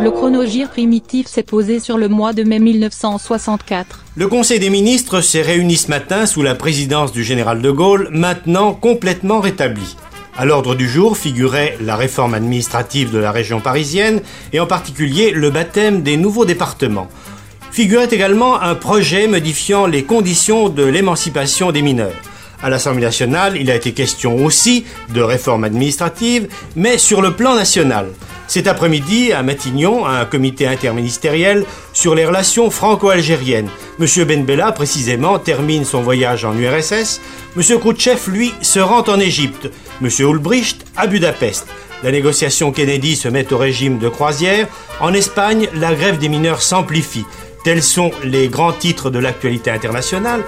Le chronogir primitif s'est posé sur le mois de mai 1964. Le Conseil des ministres s'est réuni ce matin sous la présidence du général de Gaulle, maintenant complètement rétabli. À l'ordre du jour figurait la réforme administrative de la région parisienne et en particulier le baptême des nouveaux départements. Figurait également un projet modifiant les conditions de l'émancipation des mineurs. À l'Assemblée nationale, il a été question aussi de réforme administrative, mais sur le plan national. Cet après-midi, à Matignon, un comité interministériel sur les relations franco-algériennes. M. Benbella, précisément, termine son voyage en URSS. M. Khrouchtchev, lui, se rend en Égypte. M. Ulbricht à Budapest. La négociation Kennedy se met au régime de croisière. En Espagne, la grève des mineurs s'amplifie. Tels sont les grands titres de l'actualité internationale.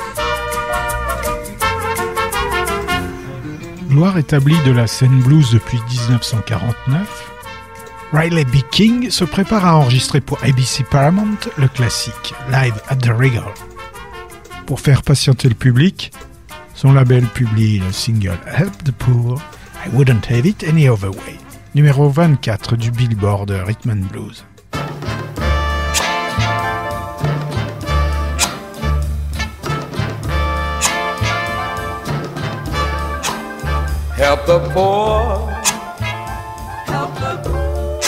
Gloire établie de la scène blues depuis 1949, Riley B. King se prépare à enregistrer pour ABC Paramount le classique Live at the Regal. Pour faire patienter le public, son label publie le single Help the Poor, I Wouldn't Have It Any Other Way, numéro 24 du Billboard Rhythm and Blues. Help the poor.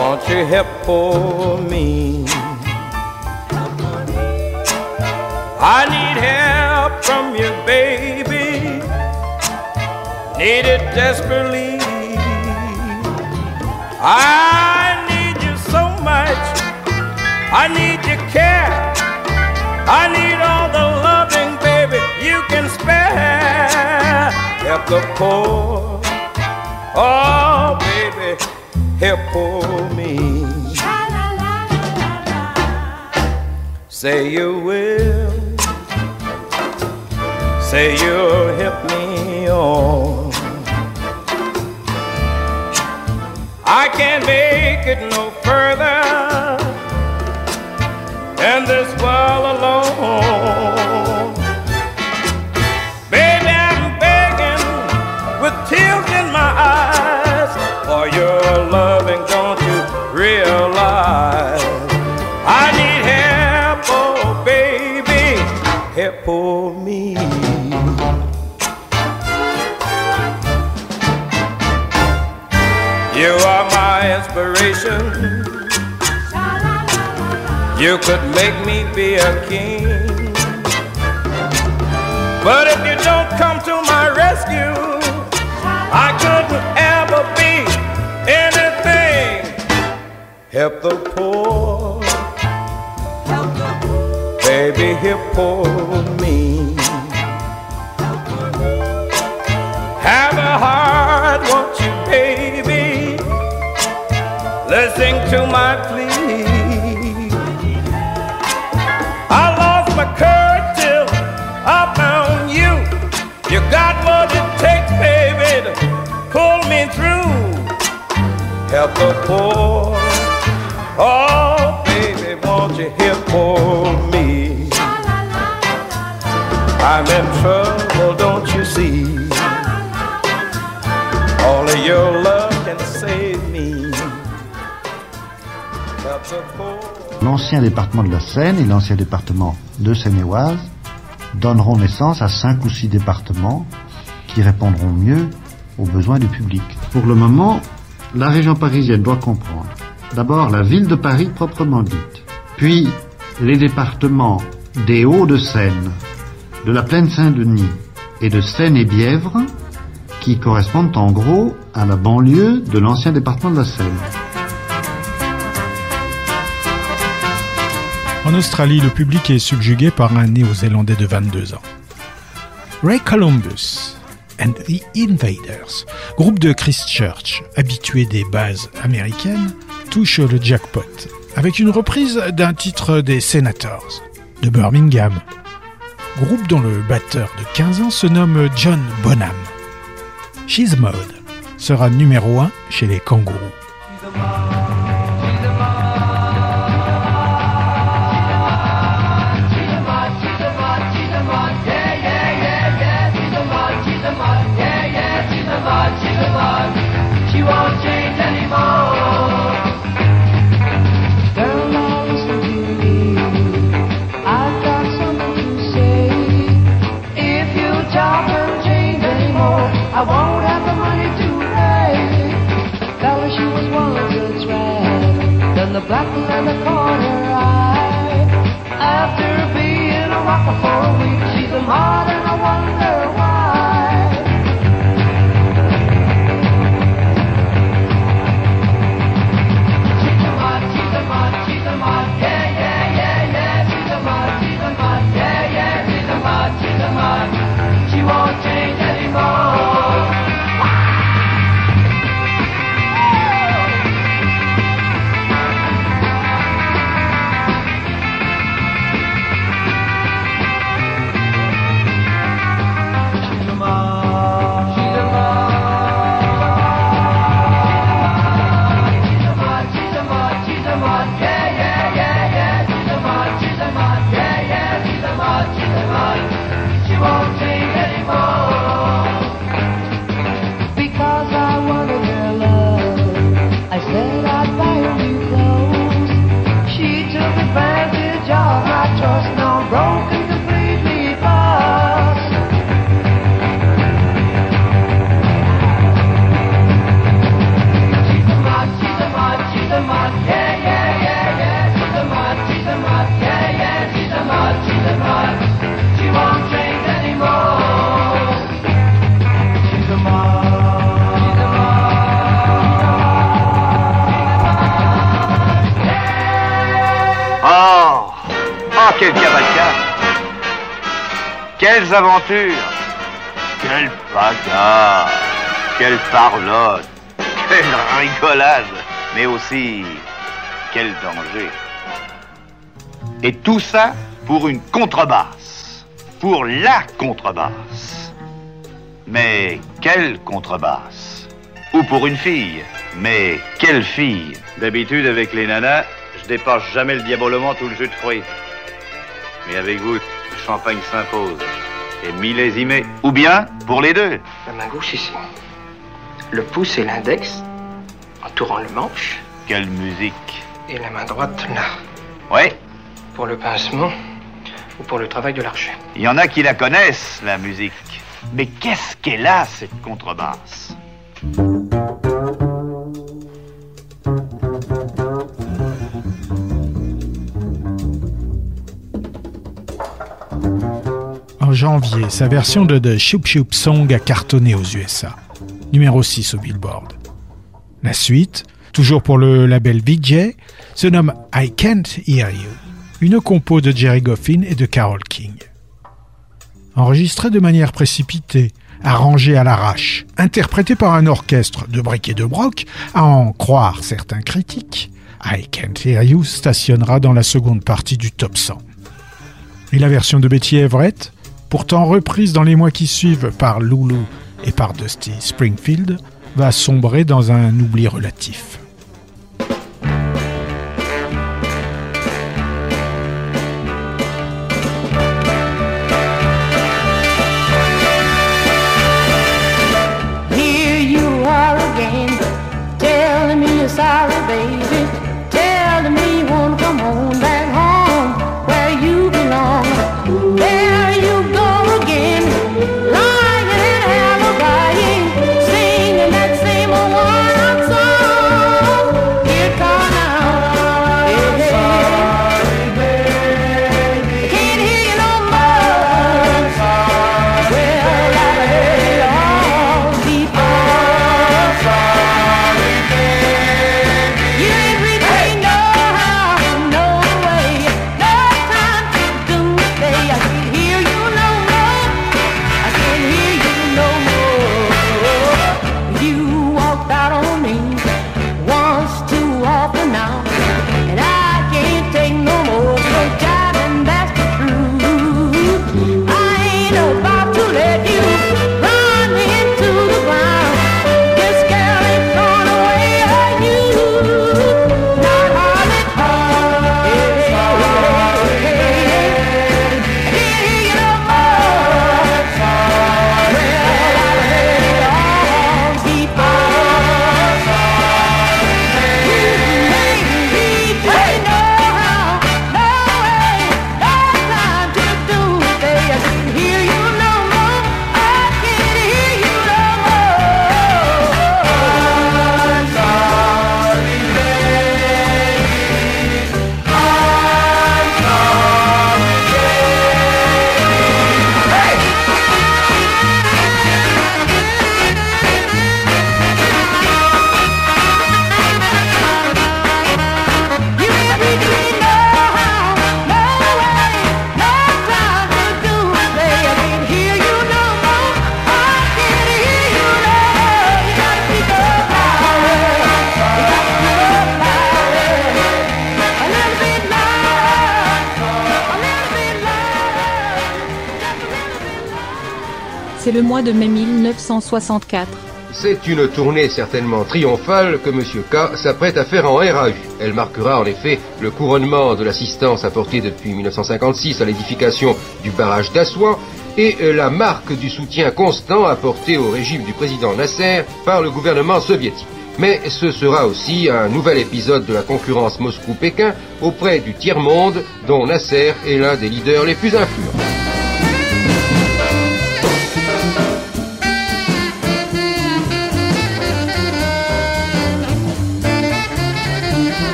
Won't you help poor me? I need help from you, baby. Need it desperately. I need you so much. I need your care. I need all the loving, baby, you can spare. Help the poor. Oh, baby, poor me. Say you will. Say you'll help me on. I can't make it no further than this world alone. You could make me be a king. But if you don't come to my rescue, I couldn't ever be anything. Help the poor. Baby, help poor me. L'ancien département de la Seine et l'ancien département de Seine-et-Oise donneront naissance à cinq ou six départements qui répondront mieux aux besoins du public. Pour le moment, la région parisienne doit comprendre d'abord la ville de Paris proprement dite, puis les départements des Hauts-de-Seine, de la plaine Saint-Denis et de Seine-et-Bièvre, qui correspondent en gros à la banlieue de l'ancien département de la Seine. En Australie, le public est subjugué par un néo-zélandais de 22 ans. Ray Columbus and the Invaders, groupe de Christchurch, habitué des bases américaines, touche le jackpot avec une reprise d'un titre des Senators de Birmingham, groupe dont le batteur de 15 ans se nomme John Bonham. She's Mode sera numéro 1 chez les kangourous. Quelles aventures Quelle bagarre Quelle parlotte Quelle rigolade Mais aussi, quel danger Et tout ça pour une contrebasse. Pour la contrebasse. Mais quelle contrebasse? Ou pour une fille. Mais quelle fille? D'habitude, avec les nanas, je dépasse jamais le diabolement tout le jus de fruits. Mais avec vous, le champagne s'impose et millésimé. Ou bien pour les deux. La main gauche ici. Le pouce et l'index, entourant le manche. Quelle musique. Et la main droite là. Ouais. Pour le pincement ou pour le travail de l'archer. Il y en a qui la connaissent, la musique. Mais qu'est-ce qu'elle a, cette contrebasse? Janvier, sa version de The Shoop Shoop Song a cartonné aux USA, numéro 6 au Billboard. La suite, toujours pour le label VJ, se nomme I Can't Hear You, une compo de Jerry Goffin et de Carole King. Enregistrée de manière précipitée, arrangée à l'arrache, interprétée par un orchestre de briques et de broc, à en croire certains critiques, I Can't Hear You stationnera dans la seconde partie du top 100. Et la version de Betty Everett, pourtant reprise dans les mois qui suivent par Lulu et par Dusty Springfield, va sombrer dans un oubli relatif. Mois de mai 1964. C'est une tournée certainement triomphale que M. K s'apprête à faire en RAU. Elle marquera en effet le couronnement de l'assistance apportée depuis 1956 à l'édification du barrage d'Assouan et la marque du soutien constant apporté au régime du président Nasser par le gouvernement soviétique. Mais ce sera aussi un nouvel épisode de la concurrence Moscou-Pékin auprès du tiers-monde dont Nasser est l'un des leaders les plus influents.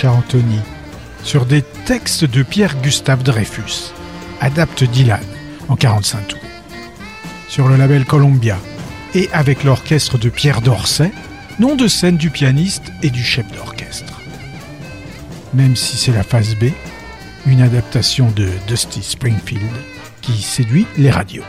Richard Anthony, sur des textes de Pierre-Gustave Dreyfus, adapte Dylan en 45 tours. Sur le label Columbia et avec l'orchestre de Pierre Dorsey, nom de scène du pianiste et du chef d'orchestre. Même si c'est la phase B, une adaptation de Dusty Springfield qui séduit les radios.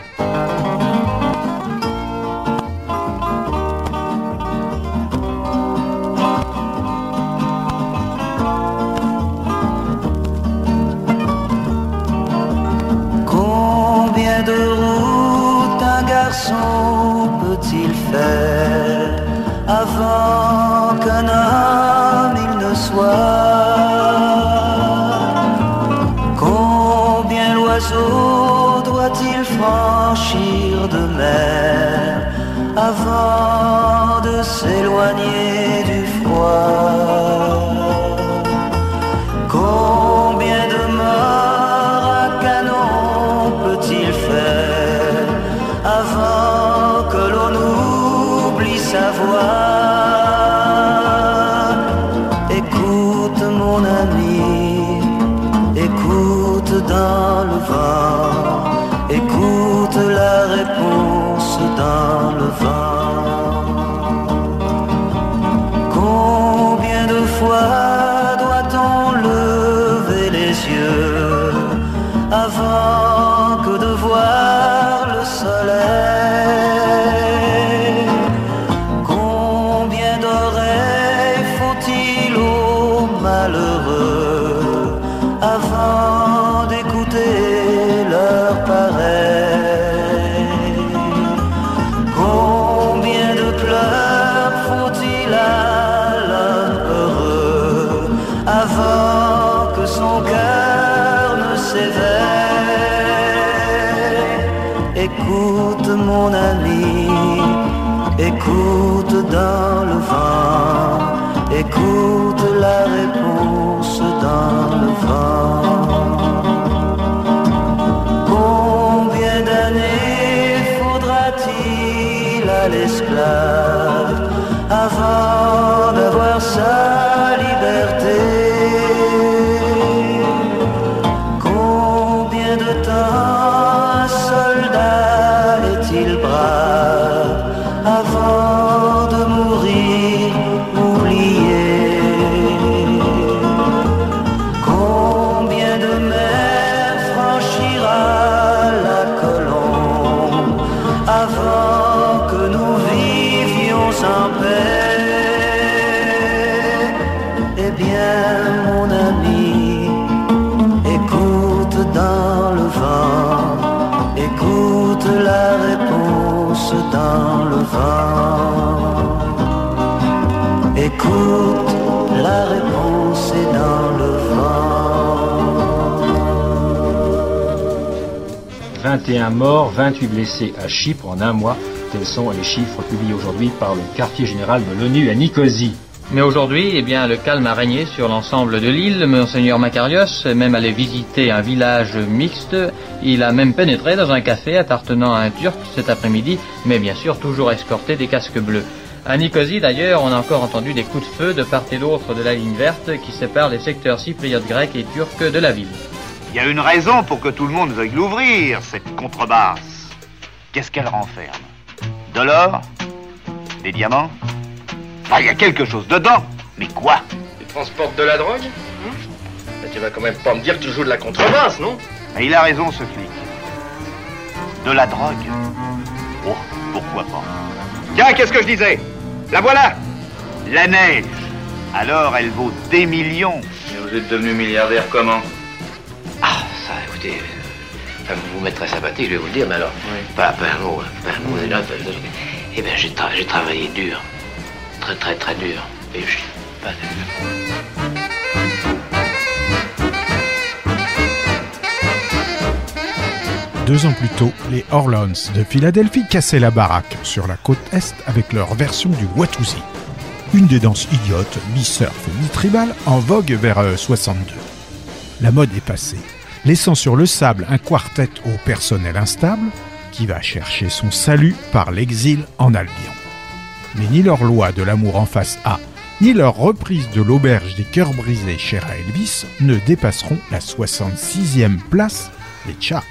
21 morts, 28 blessés à Chypre en un mois. Tels sont les chiffres publiés aujourd'hui par le quartier général de l'ONU à Nicosie. Mais aujourd'hui, eh bien, le calme a régné sur l'ensemble de l'île. Monseigneur Macarios est même allé visiter un village mixte. Il a même pénétré dans un café appartenant à un Turc cet après-midi, mais bien sûr toujours escorté des casques bleus. À Nicosie, d'ailleurs, on a encore entendu des coups de feu de part et d'autre de la ligne verte qui sépare les secteurs cypriotes grecs et turcs de la ville. Il y a une raison pour que tout le monde veuille l'ouvrir, cette contrebasse. Qu'est-ce qu'elle renferme? De l'or? Des diamants? Enfin, il y a quelque chose dedans. Mais quoi? Tu transportes de la drogue? Mais Tu vas quand même pas me dire que tu joues de la contrebasse, non? Il a raison, ce flic. De la drogue. Oh, pourquoi pas. Tiens, qu'est-ce que je disais? La voilà! La neige. Alors, elle vaut des millions. Mais Vous êtes devenu milliardaire comment? Ah, ça, écoutez, euh, enfin, vous vous mettrez sympathique, je vais vous le dire, mais alors, pas, pas un mot, hein, pas un mot, déjà, pas- eh bien, j'ai tra- j'ai travaillé dur, très, très, très dur, et je suis pas Deux ans plus tôt, les Orleans de Philadelphie cassaient la baraque sur la côte est avec leur version du Watusi. Une des danses idiotes, mi-surf, mi-tribal, en vogue vers euh, 62. La mode est passée, laissant sur le sable un quartet au personnel instable qui va chercher son salut par l'exil en Albion. Mais ni leur loi de l'amour en face A, ni leur reprise de l'auberge des cœurs brisés chère à Elvis ne dépasseront la 66e place des charts.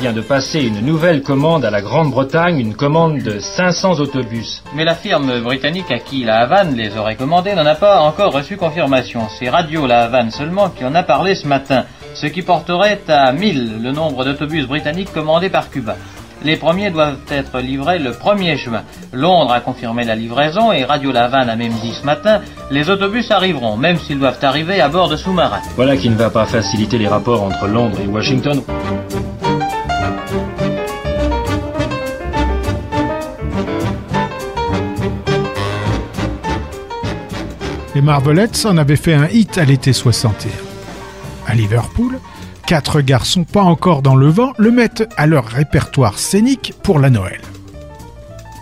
Vient de passer une nouvelle commande à la Grande-Bretagne, une commande de 500 autobus. Mais la firme britannique à qui la Havane les aurait commandés n'en a pas encore reçu confirmation. C'est Radio La Havane seulement qui en a parlé ce matin, ce qui porterait à 1000 le nombre d'autobus britanniques commandés par Cuba. Les premiers doivent être livrés le 1er juin. Londres a confirmé la livraison et Radio La Havane a même dit ce matin, les autobus arriveront, même s'ils doivent arriver à bord de sous-marins. Voilà qui ne va pas faciliter les rapports entre Londres et Washington. Les Marvelettes en avaient fait un hit à l'été 61. À Liverpool, quatre garçons pas encore dans le vent le mettent à leur répertoire scénique pour la Noël.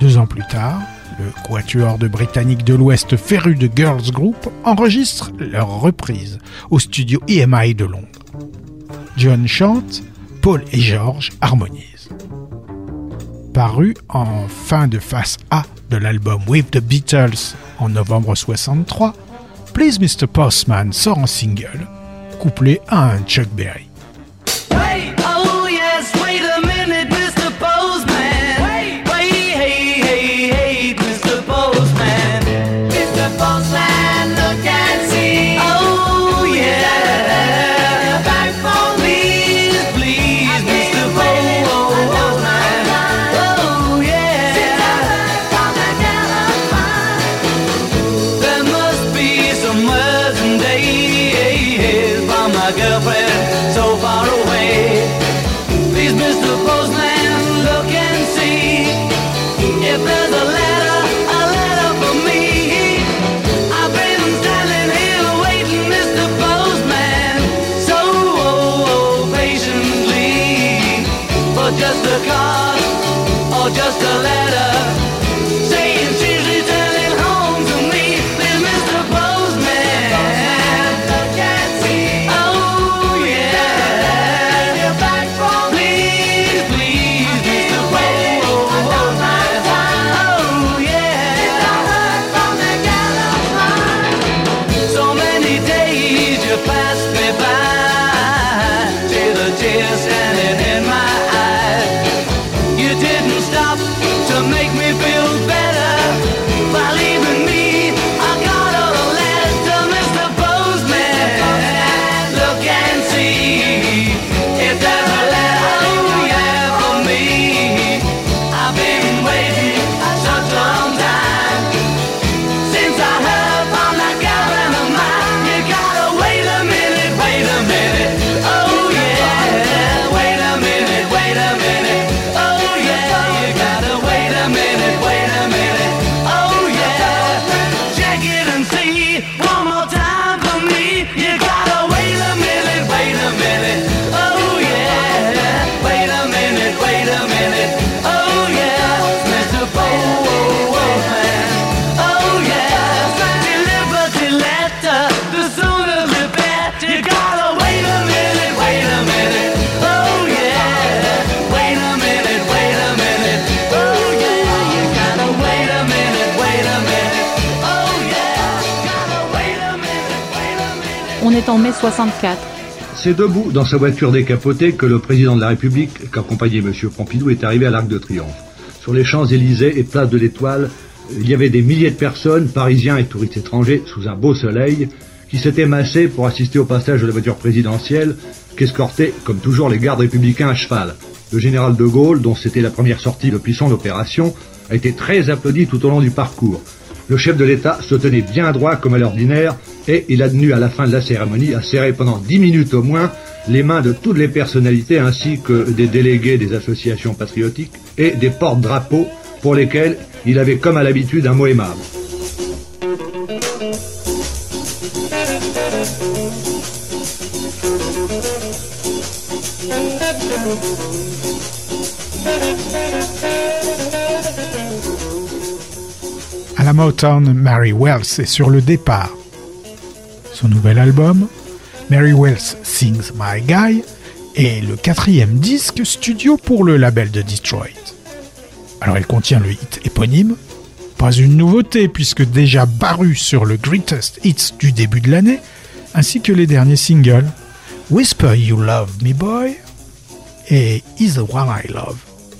Deux ans plus tard, le quatuor de Britannique de l'Ouest féru de Girls Group enregistre leur reprise au studio EMI de Londres. John chante, Paul et George harmonisent. Paru en fin de face A de l'album With the Beatles en novembre 63, Please Mr. Postman sort en single, couplé à un Chuck Berry. En mai 64. C'est debout dans sa voiture décapotée que le président de la République, qu'accompagnait M. Pompidou, est arrivé à l'Arc de Triomphe. Sur les Champs-Élysées et place de l'Étoile, il y avait des milliers de personnes, parisiens et touristes étrangers, sous un beau soleil, qui s'étaient massés pour assister au passage de la voiture présidentielle, qu'escortaient, comme toujours, les gardes républicains à cheval. Le général de Gaulle, dont c'était la première sortie depuis son opération, a été très applaudi tout au long du parcours. Le chef de l'État se tenait bien droit comme à l'ordinaire et il a tenu à la fin de la cérémonie à serrer pendant dix minutes au moins les mains de toutes les personnalités ainsi que des délégués des associations patriotiques et des porte-drapeaux pour lesquels il avait comme à l'habitude un mot aimable. À la Motown, Mary Wells est sur le départ. Son nouvel album, Mary Wells Sings My Guy, est le quatrième disque studio pour le label de Detroit. Alors il contient le hit éponyme, pas une nouveauté puisque déjà paru sur le Greatest Hits du début de l'année, ainsi que les derniers singles Whisper You Love Me Boy et Is the One I Love,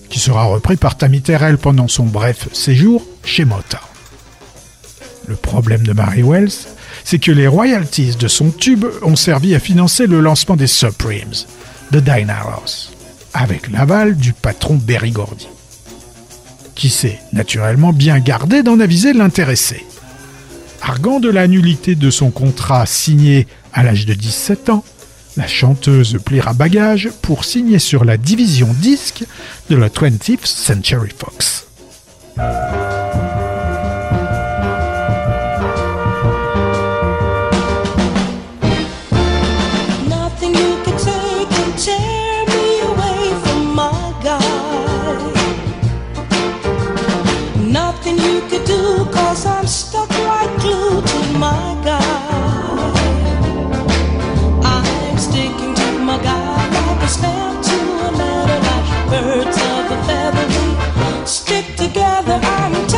qui sera repris par Tammy Terrell pendant son bref séjour chez Motown. Le problème de Mary Wells, c'est que les royalties de son tube ont servi à financer le lancement des Supremes, de Dinah Ross, avec l'aval du patron Berry Gordy, qui s'est naturellement bien gardé d'en aviser l'intéressé. Arguant de la nullité de son contrat signé à l'âge de 17 ans, la chanteuse pliera bagage pour signer sur la division disque de la 20th Century Fox. Together, I'm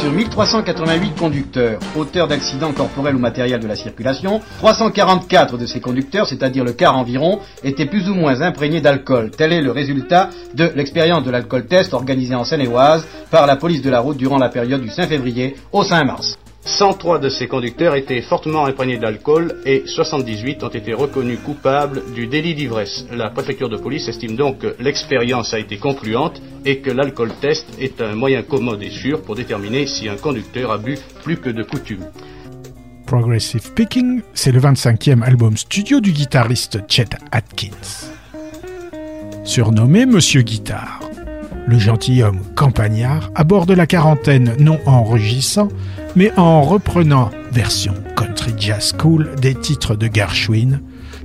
Sur 1388 conducteurs, auteurs d'accidents corporels ou matériels de la circulation, 344 de ces conducteurs, c'est-à-dire le quart environ, étaient plus ou moins imprégnés d'alcool. Tel est le résultat de l'expérience de l'alcool test organisée en Seine-et-Oise par la police de la route durant la période du 5 février au 5 mars. 103 de ces conducteurs étaient fortement imprégnés d'alcool et 78 ont été reconnus coupables du délit d'ivresse. La préfecture de police estime donc que l'expérience a été concluante et que l'alcool test est un moyen commode et sûr pour déterminer si un conducteur a bu plus que de coutume. Progressive Picking, c'est le 25e album studio du guitariste Chet Atkins. Surnommé Monsieur Guitare, le gentilhomme campagnard aborde la quarantaine non en rugissant, mais en reprenant, version country jazz cool, des titres de Gershwin,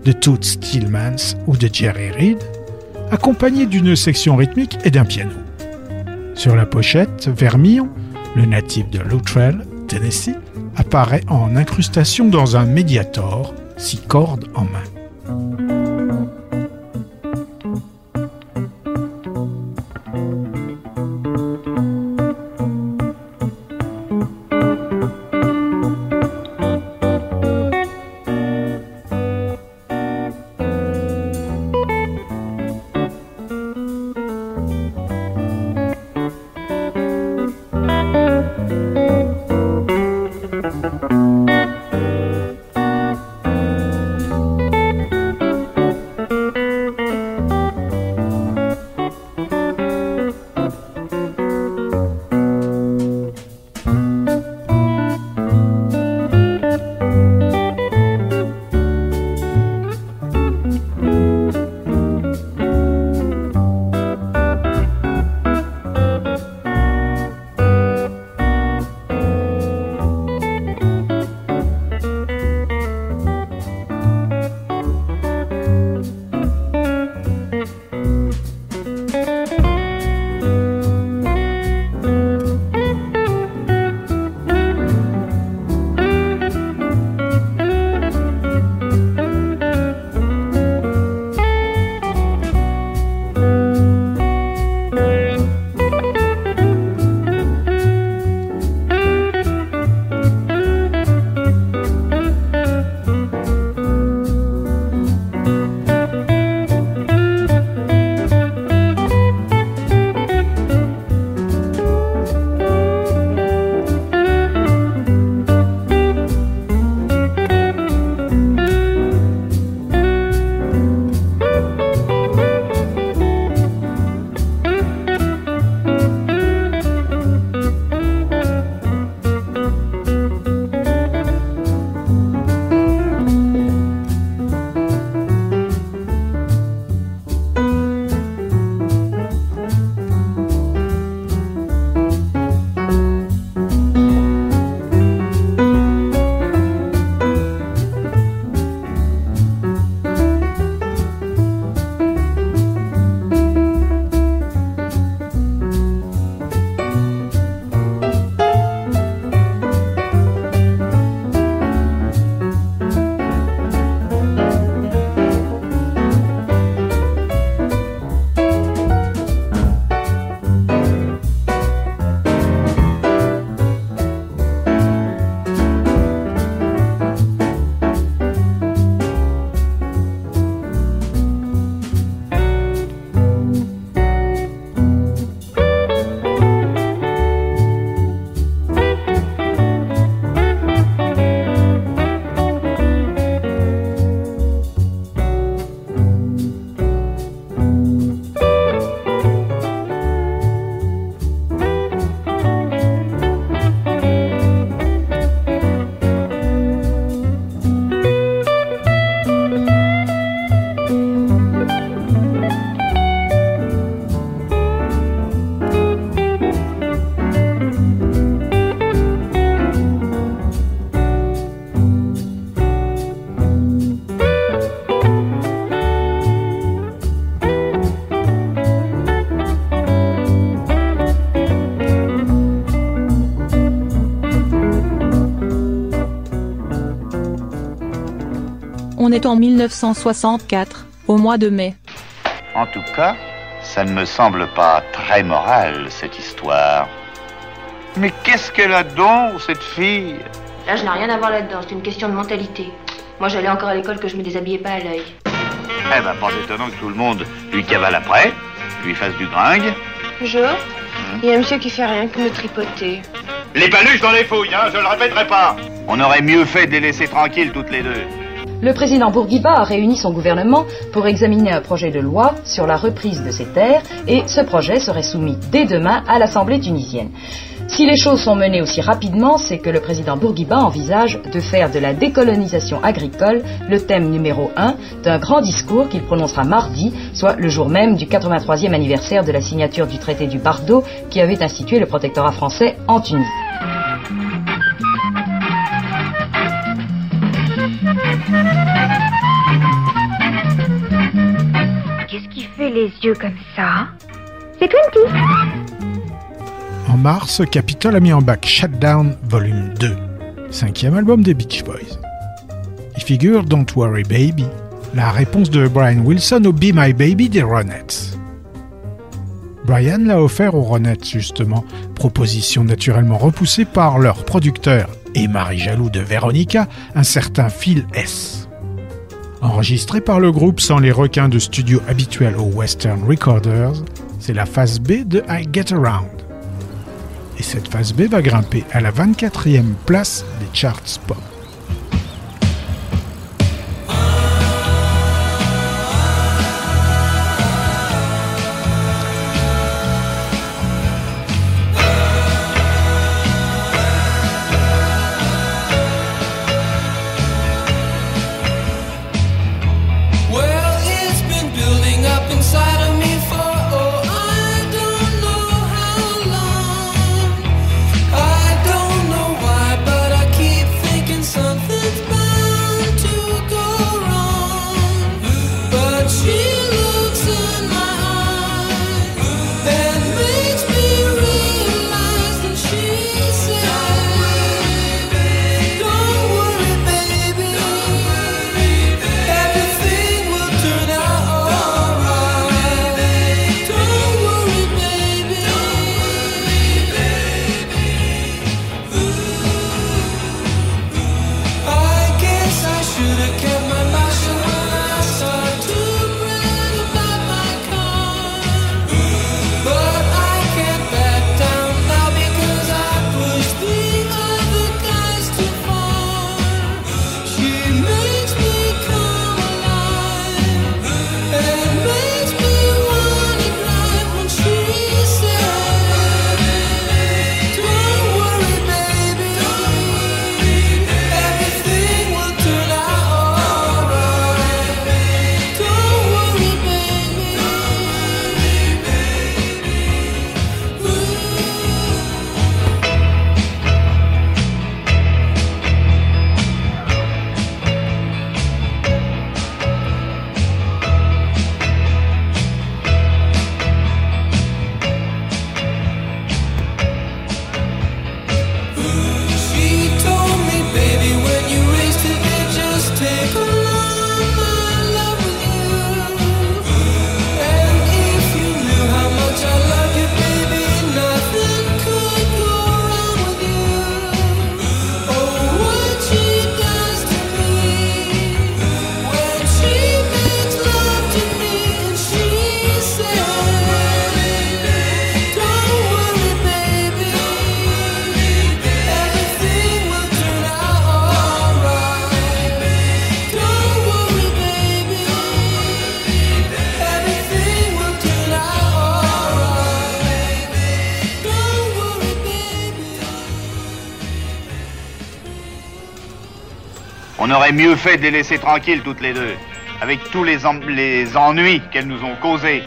de Toots Stillmans ou de Jerry Reed, accompagné d'une section rythmique et d'un piano. Sur la pochette, Vermillon, le natif de Luttrell, Tennessee, apparaît en incrustation dans un médiator, six cordes en main. Est en 1964, au mois de mai. En tout cas, ça ne me semble pas très moral, cette histoire. Mais qu'est-ce qu'elle a donc, cette fille? Là, je n'ai rien à voir là-dedans, c'est une question de mentalité. Moi, j'allais encore à l'école que je me déshabillais pas à l'œil. Eh ben, pas étonnant que tout le monde lui cavale après, lui fasse du gringue. Bonjour. Il y a un monsieur qui fait rien que me tripoter. Les paluches dans les fouilles, hein, je le répéterai pas. On aurait mieux fait de les laisser tranquilles toutes les deux. Le président Bourguiba a réuni son gouvernement pour examiner un projet de loi sur la reprise de ces terres et ce projet serait soumis dès demain à l'Assemblée tunisienne. Si les choses sont menées aussi rapidement, c'est que le président Bourguiba envisage de faire de la décolonisation agricole le thème numéro un d'un grand discours qu'il prononcera mardi, soit le jour même du 83e anniversaire de la signature du traité du Bardo qui avait institué le protectorat français en Tunisie. Les yeux comme ça C'est Twinty En mars, Capitol a mis en bac Shutdown Volume 2, cinquième album des Beach Boys. Il figure Don't Worry Baby, la réponse de Brian Wilson au Be My Baby des Ronettes. Brian l'a offert aux Ronettes justement, proposition naturellement repoussée par leur producteur et mari jaloux de Veronica, un certain Phil S. Enregistré par le groupe sans les requins de studio habituels aux Western Recorders, c'est la phase B de I Get Around. Et cette phase B va grimper à la 24e place des charts pop. Mieux fait de les laisser tranquilles toutes les deux, avec tous les, en- les ennuis qu'elles nous ont causés.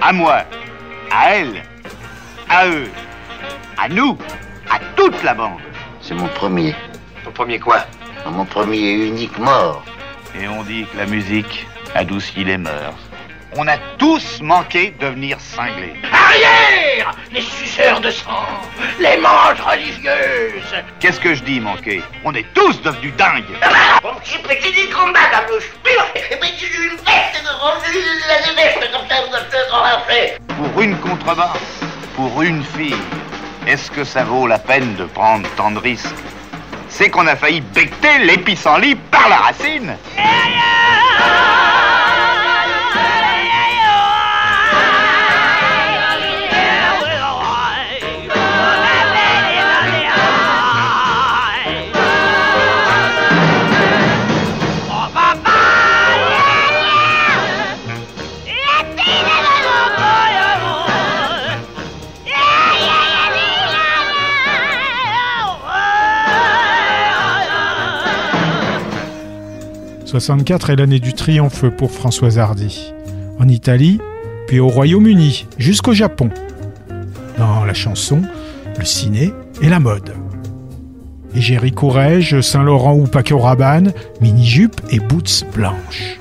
À moi, à elles, à eux, à nous, à toute la bande. C'est mon premier. Ton premier quoi? Mon premier et unique mort. Et on dit que la musique adoucit les mœurs. On a tous manqué de venir cinglés. Arrière Les suceurs de sang Les manches religieuses Qu'est-ce que je dis, manqué? On est tous devenus dingues. Bon petit petit dit combat dans le spur Et puis tu une veste de revue, la veste comme ça, vous avez qu'on a fait Pour une contrebasse, pour une fille, est-ce que ça vaut la peine de prendre tant de risques? C'est qu'on a failli becter les pissenlits par la racine. « 64 est l'année du triomphe pour Françoise Hardy. En Italie, puis au Royaume-Uni, jusqu'au Japon. Dans la chanson, le ciné et la mode. Égérie Courrèges, Saint-Laurent ou Paco Rabanne, mini-jupe et boots blanches.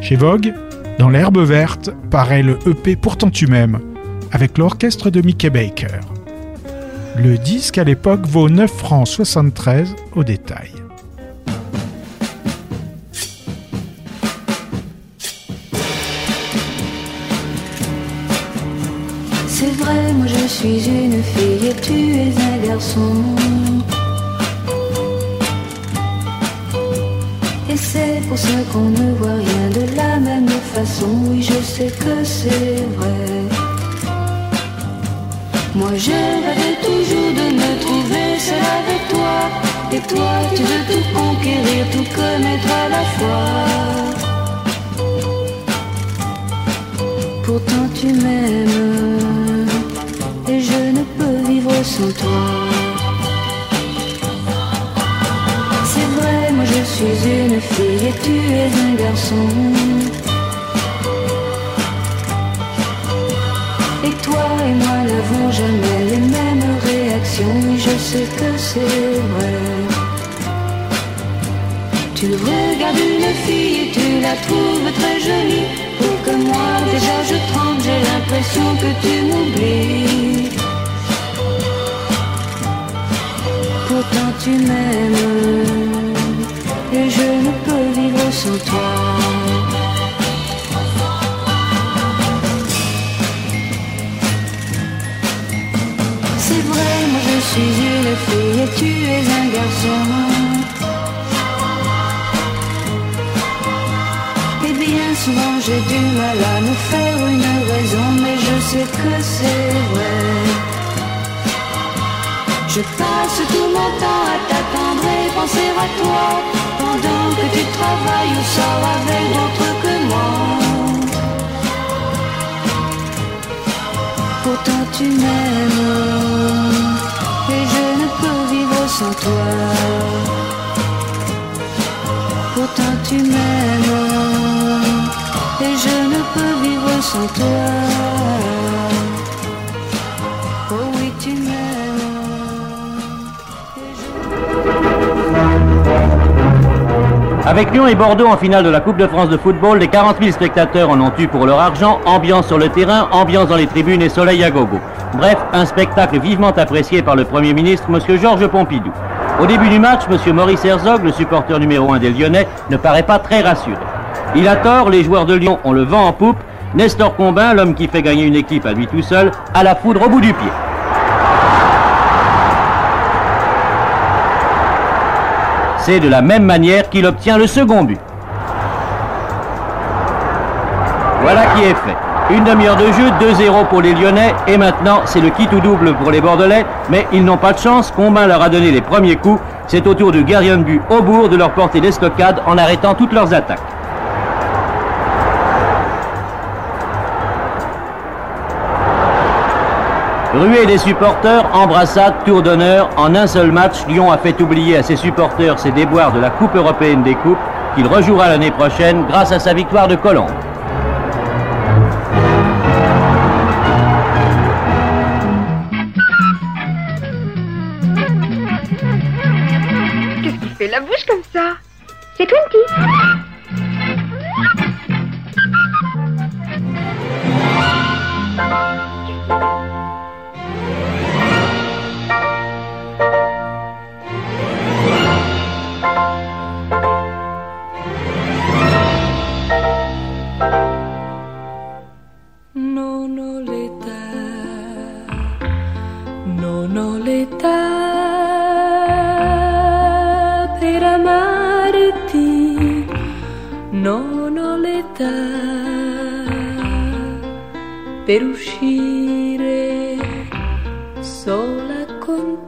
Chez Vogue, dans l'herbe verte, paraît le EP Pourtant tu m'aimes, avec l'orchestre de Mickey Baker. Le disque à l'époque vaut 9 francs 73 au détail. Suis une fille et tu es un garçon. Et c'est pour ça qu'on ne voit rien de la même façon. Oui, je sais que c'est vrai. Moi je rêvais toujours de me trouver seule avec toi. Et toi, tu veux tout conquérir, tout connaître à la fois. Pourtant tu m'aimes C'est vrai, moi je suis une fille et tu es un garçon. Et toi et moi n'avons jamais les mêmes réactions, je sais que c'est vrai. Tu regardes une fille et tu la trouves très jolie. Pour que moi déjà je tremble, j'ai l'impression que tu m'oublies. Tu m'aimes et je ne peux vivre sans toi. C'est vrai, moi je suis une fille et tu es un garçon. Et bien souvent j'ai du mal à me faire une raison, mais je sais que c'est vrai. Je passe tout mon temps à t'attendre et penser à toi, pendant que tu travailles ou sors avec d'autres que moi. Pourtant tu m'aimes et je ne peux vivre sans toi. Pourtant tu m'aimes et je ne peux vivre sans toi. Avec Lyon et Bordeaux en finale de la Coupe de France de football, les 40 000 spectateurs en ont eu pour leur argent, ambiance sur le terrain, ambiance dans les tribunes et soleil à gogo. Bref, un spectacle vivement apprécié par le Premier ministre, M. Georges Pompidou. Au début du match, M. Maurice Herzog, le supporter numéro 1 des Lyonnais, ne paraît pas très rassuré. Il a tort, les joueurs de Lyon ont le vent en poupe, Nestor Combin, l'homme qui fait gagner une équipe à lui tout seul, a la foudre au bout du pied. C'est de la même manière qu'il obtient le second but. Voilà qui est fait. Une demi-heure de jeu, 2-0 pour les Lyonnais, et maintenant c'est le kit ou double pour les Bordelais, mais ils n'ont pas de chance, Combin leur a donné les premiers coups, c'est au tour du gardien de but Aubourg de leur porter l'estocade en arrêtant toutes leurs attaques. Ruée des supporters, embrassade, tour d'honneur, en un seul match, Lyon a fait oublier à ses supporters ses déboires de la Coupe européenne des Coupes, qu'il rejouera l'année prochaine grâce à sa victoire de Colombe.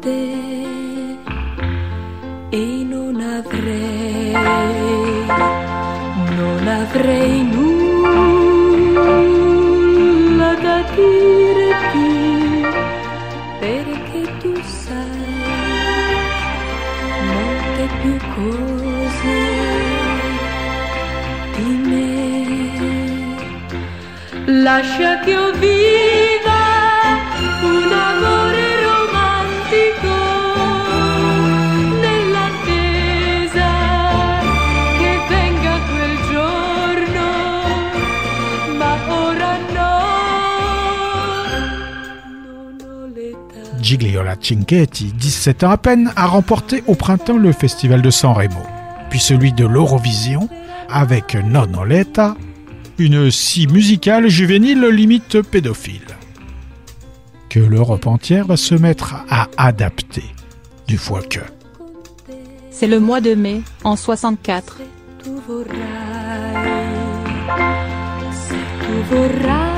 Te e non avrei, non avrei nulla da dirti perché tu sai molte più cose di me. Lascia che io viva Gigliola Cinquetti, 17 ans à peine, a remporté au printemps le festival de San Remo, puis celui de l'Eurovision avec Nonoletta, une scie musicale juvénile limite pédophile. Que l'Europe entière va se mettre à adapter, du fois que. C'est le mois de mai, en 64. tu vorrai, se tu vorrai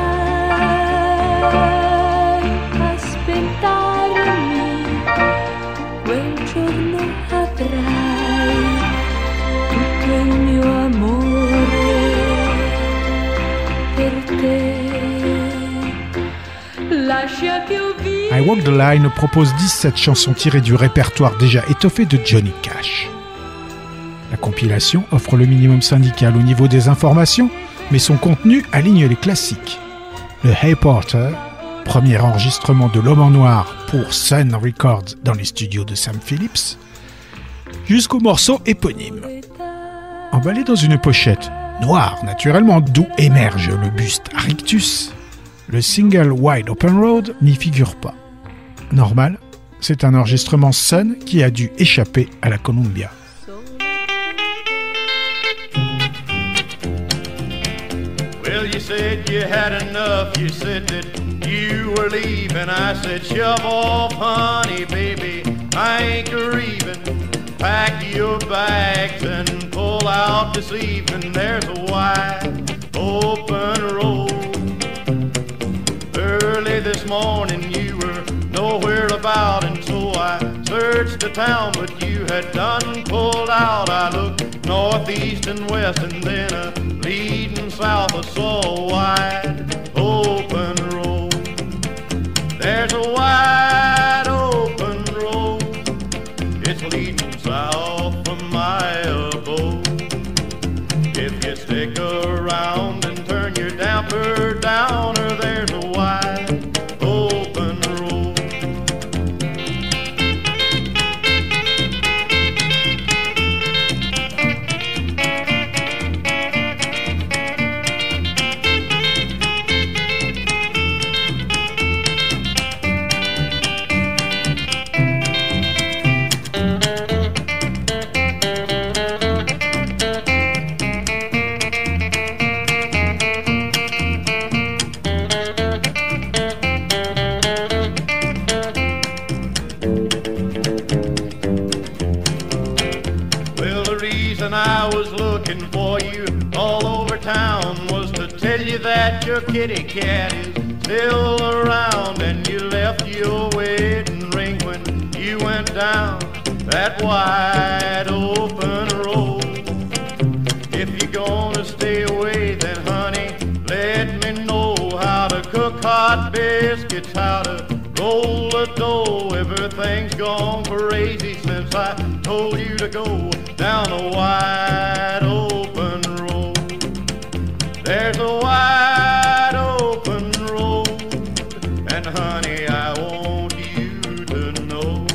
I Walk the Line propose 17 chansons tirées du répertoire déjà étoffé de Johnny Cash. La compilation offre le minimum syndical au niveau des informations, mais son contenu aligne les classiques. Le Hey Porter, premier enregistrement de l'homme en noir pour Sun Records dans les studios de Sam Phillips, jusqu'au morceau éponyme. Emballé dans une pochette noire naturellement, d'où émerge le buste Rictus, le single Wide Open Road n'y figure pas. Normal, c'est un enregistrement Sun qui a dû échapper à la Columbia. Well, you said you had enough. You said that you were leaving. I said, shove off, honey, baby. I ain't grieving. Pack your bags and pull out this evening. There's a wide open road. Early this morning, you were nowhere about, and so I searched the town, but you had done pulled out. I looked northeast and west, and then a leading south. I saw a wide open road. There's a wide looking for you all over town was to tell you that your kitty cat is still around and you left your wedding ring when you went down that wide open road. If you're gonna stay away, then honey, let me know how to cook hot biscuits, how to roll the dough. Everything's gone crazy since I told you to go down a wide open road. There's a wide open road, and honey, I want you to know.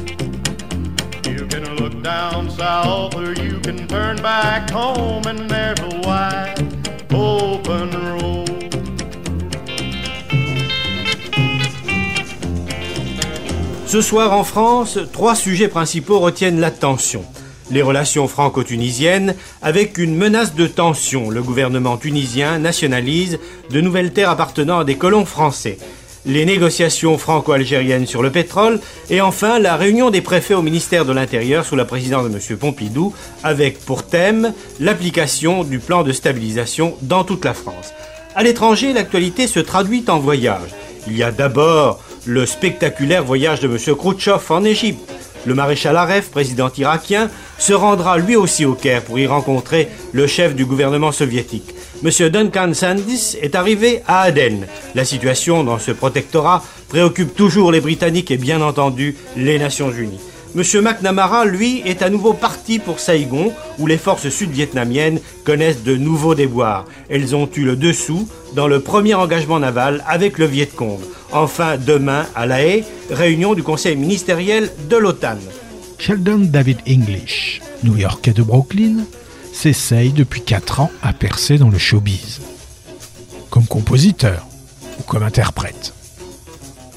You can look down south or you can turn back home, and there's a wide open road. Ce soir en France, trois sujets principaux retiennent l'attention. Les relations franco-tunisiennes, avec une menace de tension. Le gouvernement tunisien nationalise de nouvelles terres appartenant à des colons français. les négociations franco-algériennes sur le pétrole et enfin la réunion des préfets au ministère de l'Intérieur sous la présidence de M. Pompidou avec pour thème l'application du plan de stabilisation dans toute la France. À l'étranger, l'actualité se traduit en voyages. Il y a d'abord le spectaculaire voyage de M. Khrouchtchev en Égypte. Le maréchal Aref, président irakien, se rendra lui aussi au Caire pour y rencontrer le chef du gouvernement soviétique. M. Duncan Sandys est arrivé à Aden. La situation dans ce protectorat préoccupe toujours les Britanniques et bien entendu les Nations Unies. M. McNamara, lui, est à nouveau parti pour Saïgon, où les forces sud-vietnamiennes connaissent de nouveaux déboires. Elles ont eu le dessous dans le premier engagement naval avec le Viet Cong. Enfin, demain, à La Haye, réunion du conseil ministériel de l'OTAN. Sheldon David English, New-Yorkais de Brooklyn, s'essaye depuis 4 ans à percer dans le showbiz. Comme compositeur ou comme interprète.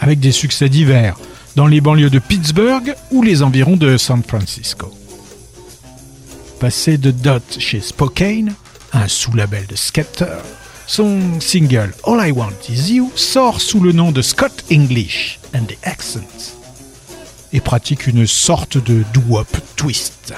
Avec des succès divers dans les banlieues de Pittsburgh ou les environs de San Francisco. Passé de Dot chez Spokane, un sous-label de Scatter, son single All I Want Is You sort sous le nom de Scott English and the Accents et pratique une sorte de doo-wop twist.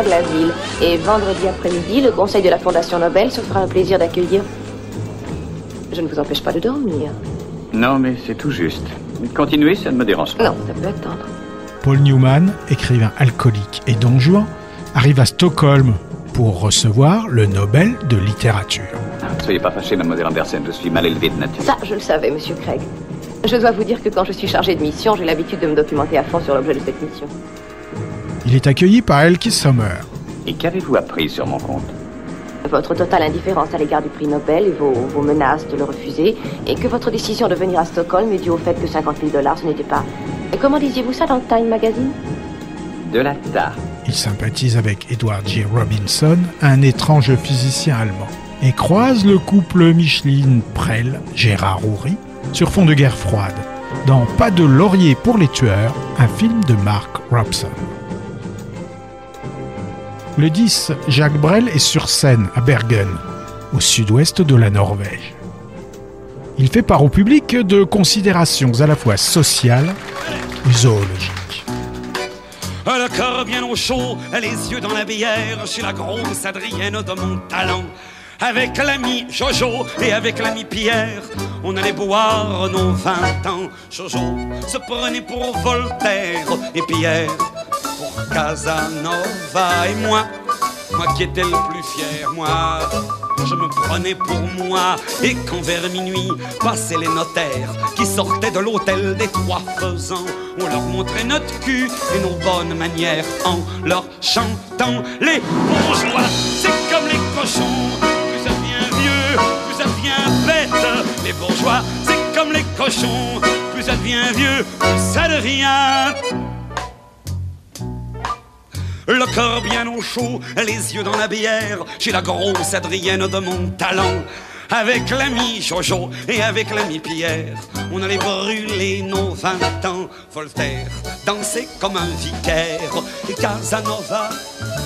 De la ville. Et vendredi après-midi, le conseil de la Fondation Nobel se fera un plaisir d'accueillir. Je ne vous empêche pas de dormir. Non, mais c'est tout juste. Continuez, ça ne me dérange pas. Non, ça peut attendre. Paul Newman, écrivain alcoolique et don Juan, arrive à Stockholm pour recevoir le Nobel de littérature. Ne soyez pas fâchée, mademoiselle Andersen, je suis mal élevé de nature. Ça, je le savais, monsieur Craig. Je dois vous dire que quand je suis chargé de mission, j'ai l'habitude de me documenter à fond sur l'objet de cette mission. Il est accueilli par Elke Sommer. Et qu'avez-vous appris sur mon compte Votre totale indifférence à l'égard du prix Nobel et vos, vos menaces de le refuser, et que votre décision de venir à Stockholm est due au fait que 50 000 dollars, ce n'était pas. Et comment disiez-vous ça dans le Time Magazine? De la tarte. Il sympathise avec Edward J. Robinson, un étrange physicien allemand, et croise le couple Micheline Prel-Gérard Houry sur fond de guerre froide, dans Pas de laurier pour les tueurs, un film de Mark Robson. Le 10, Jacques Brel est sur scène à Bergen, au sud-ouest de la Norvège. Il fait part au public de considérations à la fois sociales et zoologiques. Le cœur bien au chaud, les yeux dans la bière, suis la grosse Adrienne de mon talent. Avec l'ami Jojo et avec l'ami Pierre, on allait boire nos 20 ans. Jojo se prenait pour Voltaire et Pierre pour Casanova et moi, moi qui étais le plus fier, moi, je me prenais pour moi. Et quand vers minuit passaient les notaires qui sortaient de l'hôtel des trois faisans, on leur montrait notre cul et nos bonnes manières en leur chantant les bourgeois. C'est comme les cochons, plus ça devient vieux, plus ça devient bête. Les bourgeois, c'est comme les cochons, plus ça devient vieux, plus ça devient le corps bien au chaud, les yeux dans la bière, j'ai la grosse Adrienne de mon talent. Avec l'ami Jojo et avec l'ami Pierre, on allait brûler nos vingt ans. Voltaire dansait comme un vicaire et Casanova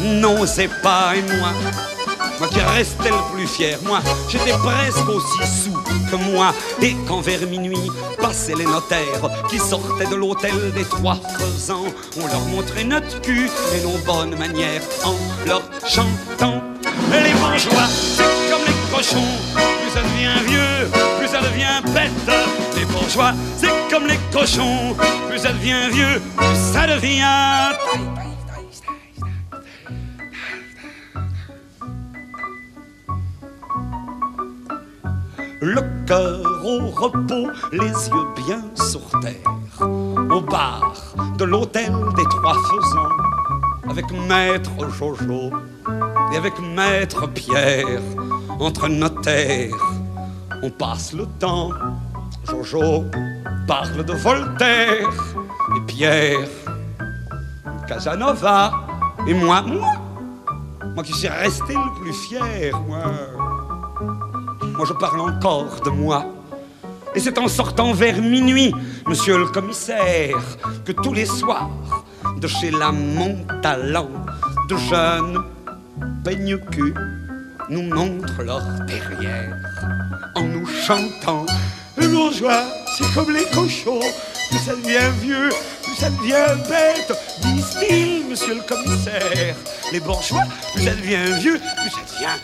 n'osait pas et moi. Moi qui restais le plus fier, moi j'étais presque aussi sous que moi. Et quand vers minuit passaient les notaires qui sortaient de l'hôtel des trois faisans, on leur montrait notre cul et nos bonnes manières en leur chantant. Les bourgeois, c'est comme les cochons, plus ça devient vieux, plus ça devient bête. Les bourgeois, c'est comme les cochons, plus ça devient vieux, plus ça devient. Le cœur au repos, les yeux bien sur terre, au bar de l'hôtel des Trois Faisans, avec Maître Jojo et avec Maître Pierre, entre notaires, on passe le temps. Jojo parle de Voltaire et Pierre, Casanova et moi, moi, moi qui suis resté le plus fier, moi. Moi, je parle encore de moi. Et c'est en sortant vers minuit, monsieur le commissaire, que tous les soirs, de chez la Montalent, de jeunes peigne nous montrent leur derrière en nous chantant. Les bourgeois, c'est comme les cochons, plus ça devient vieux, plus ça devient bête, disent-ils, monsieur le commissaire. Les bourgeois, plus ça devient vieux, plus ça devient.